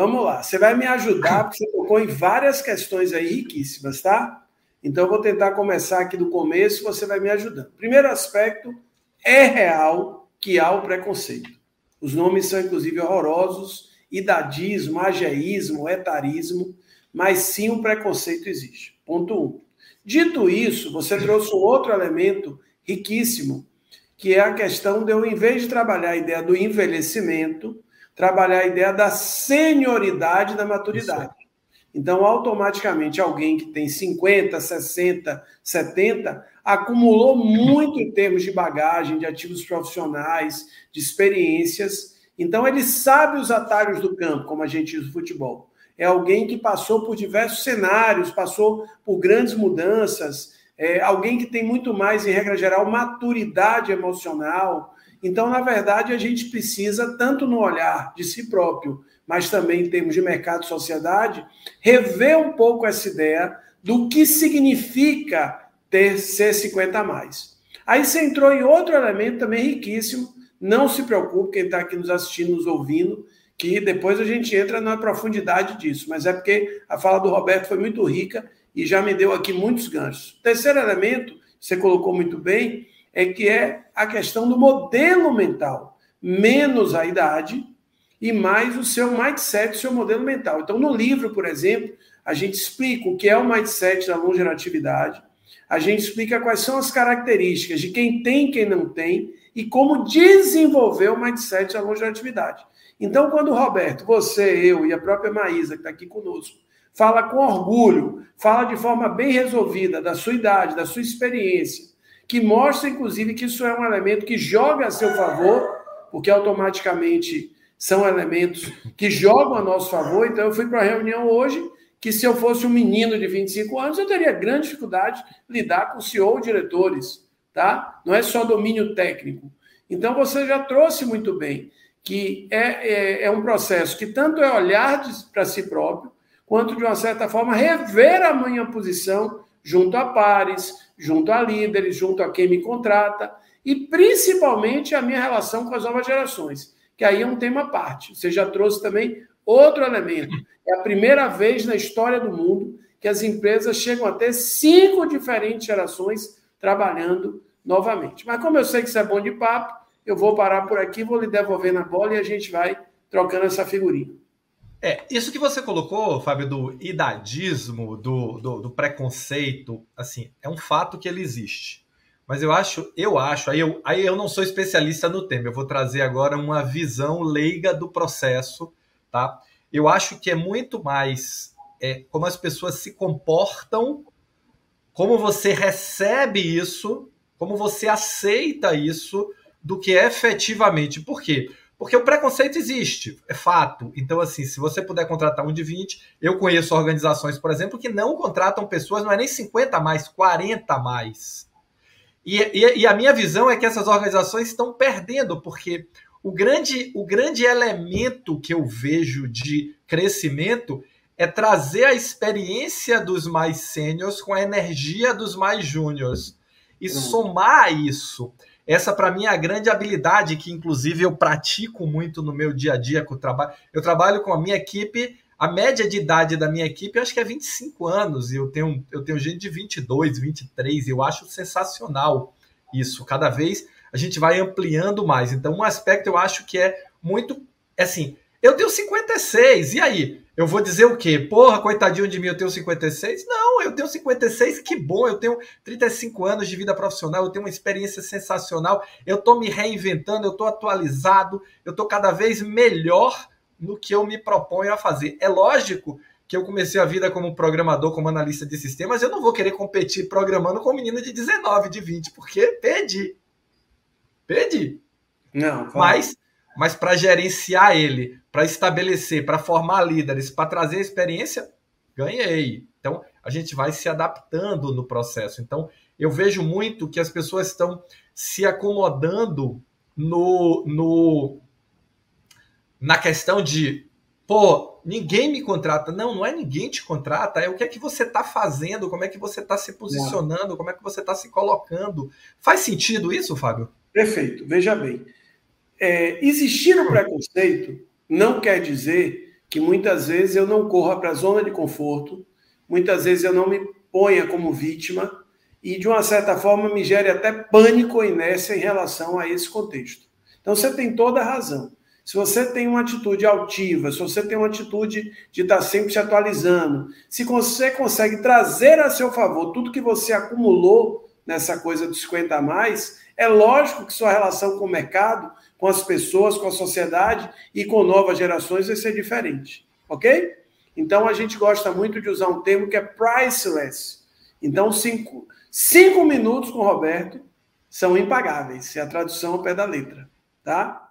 Vamos lá, você vai me ajudar, porque você tocou em várias questões aí riquíssimas, tá? Então, eu vou tentar começar aqui do começo, você vai me ajudando. Primeiro aspecto, é real que há o preconceito. Os nomes são, inclusive, horrorosos, idadismo, ageísmo, etarismo, mas sim o preconceito existe. Ponto um. Dito isso, você trouxe um outro elemento riquíssimo, que é a questão de eu, em vez de trabalhar a ideia do envelhecimento, trabalhar a ideia da senioridade da maturidade. Então, automaticamente, alguém que tem 50, 60, 70 acumulou muito em termos de bagagem, de ativos profissionais, de experiências. Então, ele sabe os atalhos do campo, como a gente diz no futebol. É alguém que passou por diversos cenários, passou por grandes mudanças, é alguém que tem muito mais, em regra geral, maturidade emocional. Então, na verdade, a gente precisa, tanto no olhar de si próprio, mas também em termos de mercado e sociedade, rever um pouco essa ideia do que significa ter C50 a mais. Aí você entrou em outro elemento também riquíssimo. Não se preocupe, quem está aqui nos assistindo, nos ouvindo, que depois a gente entra na profundidade disso. Mas é porque a fala do Roberto foi muito rica e já me deu aqui muitos ganchos. Terceiro elemento, você colocou muito bem, é que é a questão do modelo mental. Menos a idade, e mais o seu mindset, o seu modelo mental. Então, no livro, por exemplo, a gente explica o que é o mindset da longevidade, a gente explica quais são as características de quem tem quem não tem e como desenvolver o mindset da longevidade. Então, quando o Roberto, você, eu e a própria Maísa, que está aqui conosco, fala com orgulho, fala de forma bem resolvida da sua idade, da sua experiência, que mostra, inclusive, que isso é um elemento que joga a seu favor, porque automaticamente são elementos que jogam a nosso favor. Então, eu fui para a reunião hoje que, se eu fosse um menino de 25 anos, eu teria grande dificuldade de lidar com CEO ou diretores, tá? Não é só domínio técnico. Então, você já trouxe muito bem que é, é, é um processo que tanto é olhar para si próprio, quanto, de uma certa forma, rever a minha posição junto a pares, junto a líderes, junto a quem me contrata, e principalmente a minha relação com as novas gerações que aí é um tema à parte. Você já trouxe também outro elemento. É a primeira vez na história do mundo que as empresas chegam a ter cinco diferentes gerações trabalhando novamente. Mas como eu sei que isso é bom de papo, eu vou parar por aqui, vou lhe devolver na bola e a gente vai trocando essa figurinha. É, isso que você colocou, Fábio, do idadismo, do, do, do preconceito, assim, é um fato que ele existe. Mas eu acho, eu acho, aí eu, aí eu não sou especialista no tema, eu vou trazer agora uma visão leiga do processo, tá? Eu acho que é muito mais é, como as pessoas se comportam, como você recebe isso, como você aceita isso, do que efetivamente. Por quê? Porque o preconceito existe, é fato. Então, assim, se você puder contratar um de 20, eu conheço organizações, por exemplo, que não contratam pessoas, não é nem 50 mais, 40 mais. E, e, e, a minha visão é que essas organizações estão perdendo, porque o grande, o grande elemento que eu vejo de crescimento é trazer a experiência dos mais sêniores com a energia dos mais júniores e uhum. somar isso. Essa, para mim, é a grande habilidade que, inclusive, eu pratico muito no meu dia a dia com o trabalho. Eu trabalho com a minha equipe a média de idade da minha equipe eu acho que é 25 anos, e eu tenho, eu tenho gente de 22, 23, e eu acho sensacional isso. Cada vez a gente vai ampliando mais. Então, um aspecto eu acho que é muito. É assim, eu tenho 56, e aí? Eu vou dizer o quê? Porra, coitadinho de mim, eu tenho 56? Não, eu tenho 56, que bom, eu tenho 35 anos de vida profissional, eu tenho uma experiência sensacional, eu estou me reinventando, eu estou atualizado, eu estou cada vez melhor no que eu me proponho a fazer. É lógico que eu comecei a vida como programador, como analista de sistemas, eu não vou querer competir programando com um menino de 19, de 20, porque perdi. Perdi. Não, claro. Mas, mas para gerenciar ele, para estabelecer, para formar líderes, para trazer experiência, ganhei. Então, a gente vai se adaptando no processo. Então, eu vejo muito que as pessoas estão se acomodando no, no na questão de, pô, ninguém me contrata. Não, não é ninguém te contrata, é o que é que você está fazendo, como é que você está se posicionando, como é que você está se colocando. Faz sentido isso, Fábio? Perfeito. Veja bem, é, existir o preconceito não quer dizer que muitas vezes eu não corra para a zona de conforto, muitas vezes eu não me ponha como vítima e, de uma certa forma, me gere até pânico ou inércia em relação a esse contexto. Então, você tem toda a razão. Se você tem uma atitude altiva, se você tem uma atitude de estar sempre se atualizando, se você consegue trazer a seu favor tudo que você acumulou nessa coisa dos 50 a mais, é lógico que sua relação com o mercado, com as pessoas, com a sociedade e com novas gerações vai ser diferente, ok? Então a gente gosta muito de usar um termo que é priceless. Então, cinco, cinco minutos com o Roberto são impagáveis, se a tradução ao pé da letra, tá?